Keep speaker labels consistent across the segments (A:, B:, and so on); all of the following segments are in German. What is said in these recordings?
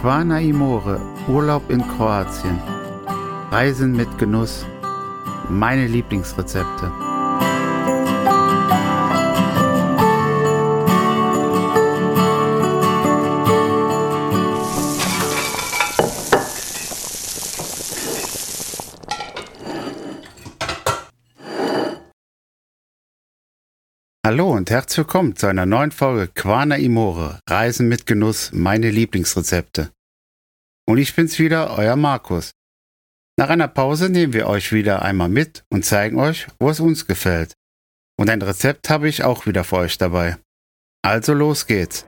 A: Quana Imore, Urlaub in Kroatien. Reisen mit Genuss. Meine Lieblingsrezepte. Hallo und herzlich willkommen zu einer neuen Folge Quana Imore, Reisen mit Genuss, meine Lieblingsrezepte. Und ich bin's wieder, euer Markus. Nach einer Pause nehmen wir euch wieder einmal mit und zeigen euch, wo es uns gefällt. Und ein Rezept habe ich auch wieder für euch dabei. Also los geht's.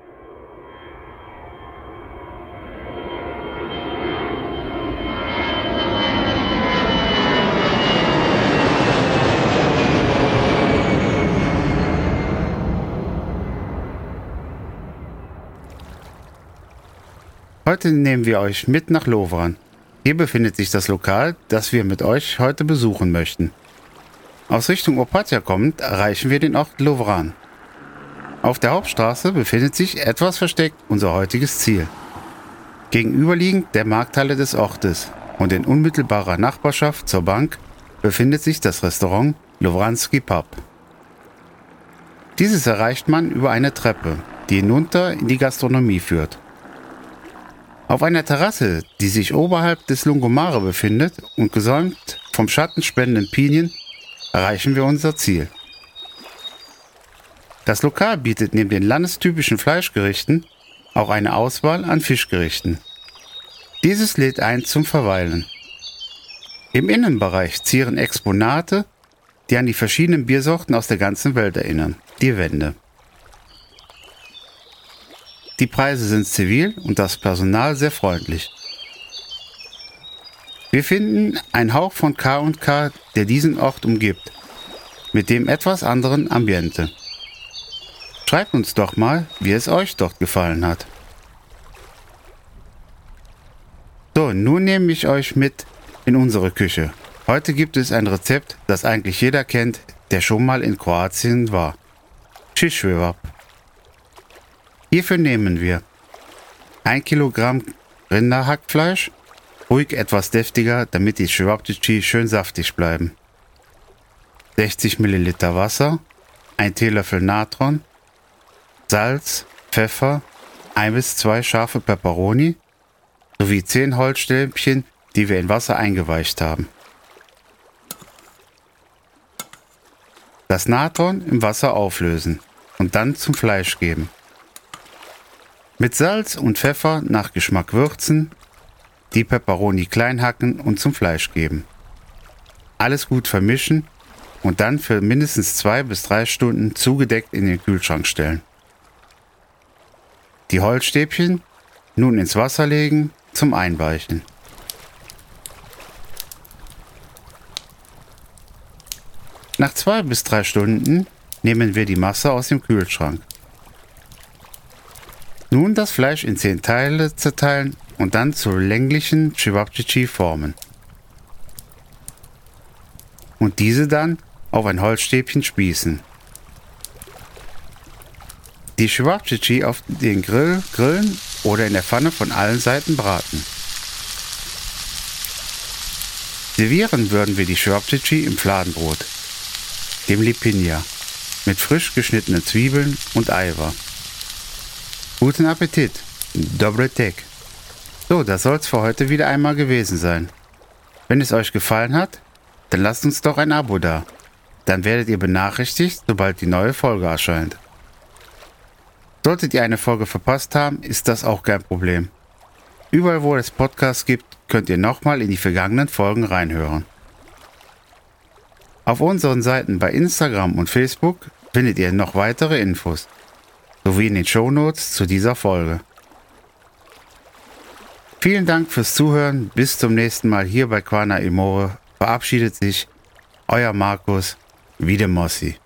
A: Heute nehmen wir euch mit nach Lovran. Hier befindet sich das Lokal, das wir mit euch heute besuchen möchten. Aus Richtung Opatia kommend erreichen wir den Ort Lovran. Auf der Hauptstraße befindet sich etwas versteckt unser heutiges Ziel. Gegenüberliegend der Markthalle des Ortes und in unmittelbarer Nachbarschaft zur Bank befindet sich das Restaurant Lovranski Pub. Dieses erreicht man über eine Treppe, die hinunter in die Gastronomie führt. Auf einer Terrasse, die sich oberhalb des Lungomare befindet und gesäumt vom schattenspendenden Pinien, erreichen wir unser Ziel. Das Lokal bietet neben den landestypischen Fleischgerichten auch eine Auswahl an Fischgerichten. Dieses lädt ein zum Verweilen. Im Innenbereich zieren Exponate, die an die verschiedenen Biersorten aus der ganzen Welt erinnern, die Wände. Die Preise sind zivil und das Personal sehr freundlich. Wir finden einen Hauch von K&K, der diesen Ort umgibt, mit dem etwas anderen Ambiente. Schreibt uns doch mal, wie es euch dort gefallen hat. So, nun nehme ich euch mit in unsere Küche. Heute gibt es ein Rezept, das eigentlich jeder kennt, der schon mal in Kroatien war. Shishwewab. Hierfür nehmen wir 1 Kilogramm Rinderhackfleisch, ruhig etwas deftiger, damit die Schwabtici schön saftig bleiben. 60 Milliliter Wasser, ein Teelöffel Natron, Salz, Pfeffer, ein bis zwei scharfe Peperoni sowie 10 Holzstäbchen, die wir in Wasser eingeweicht haben. Das Natron im Wasser auflösen und dann zum Fleisch geben. Mit Salz und Pfeffer nach Geschmack würzen, die Peperoni klein hacken und zum Fleisch geben. Alles gut vermischen und dann für mindestens zwei bis drei Stunden zugedeckt in den Kühlschrank stellen. Die Holzstäbchen nun ins Wasser legen zum Einweichen. Nach zwei bis drei Stunden nehmen wir die Masse aus dem Kühlschrank. Nun das Fleisch in zehn Teile zerteilen und dann zu länglichen Chewabchichi formen. Und diese dann auf ein Holzstäbchen spießen. Die Chewabchichi auf den Grill grillen oder in der Pfanne von allen Seiten braten. Servieren würden wir die Chewabchichi im Fladenbrot, dem Lipinja, mit frisch geschnittenen Zwiebeln und Eiver. Guten Appetit. Dobre tek. So, das soll's für heute wieder einmal gewesen sein. Wenn es euch gefallen hat, dann lasst uns doch ein Abo da. Dann werdet ihr benachrichtigt, sobald die neue Folge erscheint. Solltet ihr eine Folge verpasst haben, ist das auch kein Problem. Überall, wo es Podcasts gibt, könnt ihr nochmal in die vergangenen Folgen reinhören. Auf unseren Seiten bei Instagram und Facebook findet ihr noch weitere Infos sowie in den Shownotes zu dieser Folge. Vielen Dank fürs Zuhören. Bis zum nächsten Mal hier bei Quana Imore. Verabschiedet sich euer Markus Wiedemossi.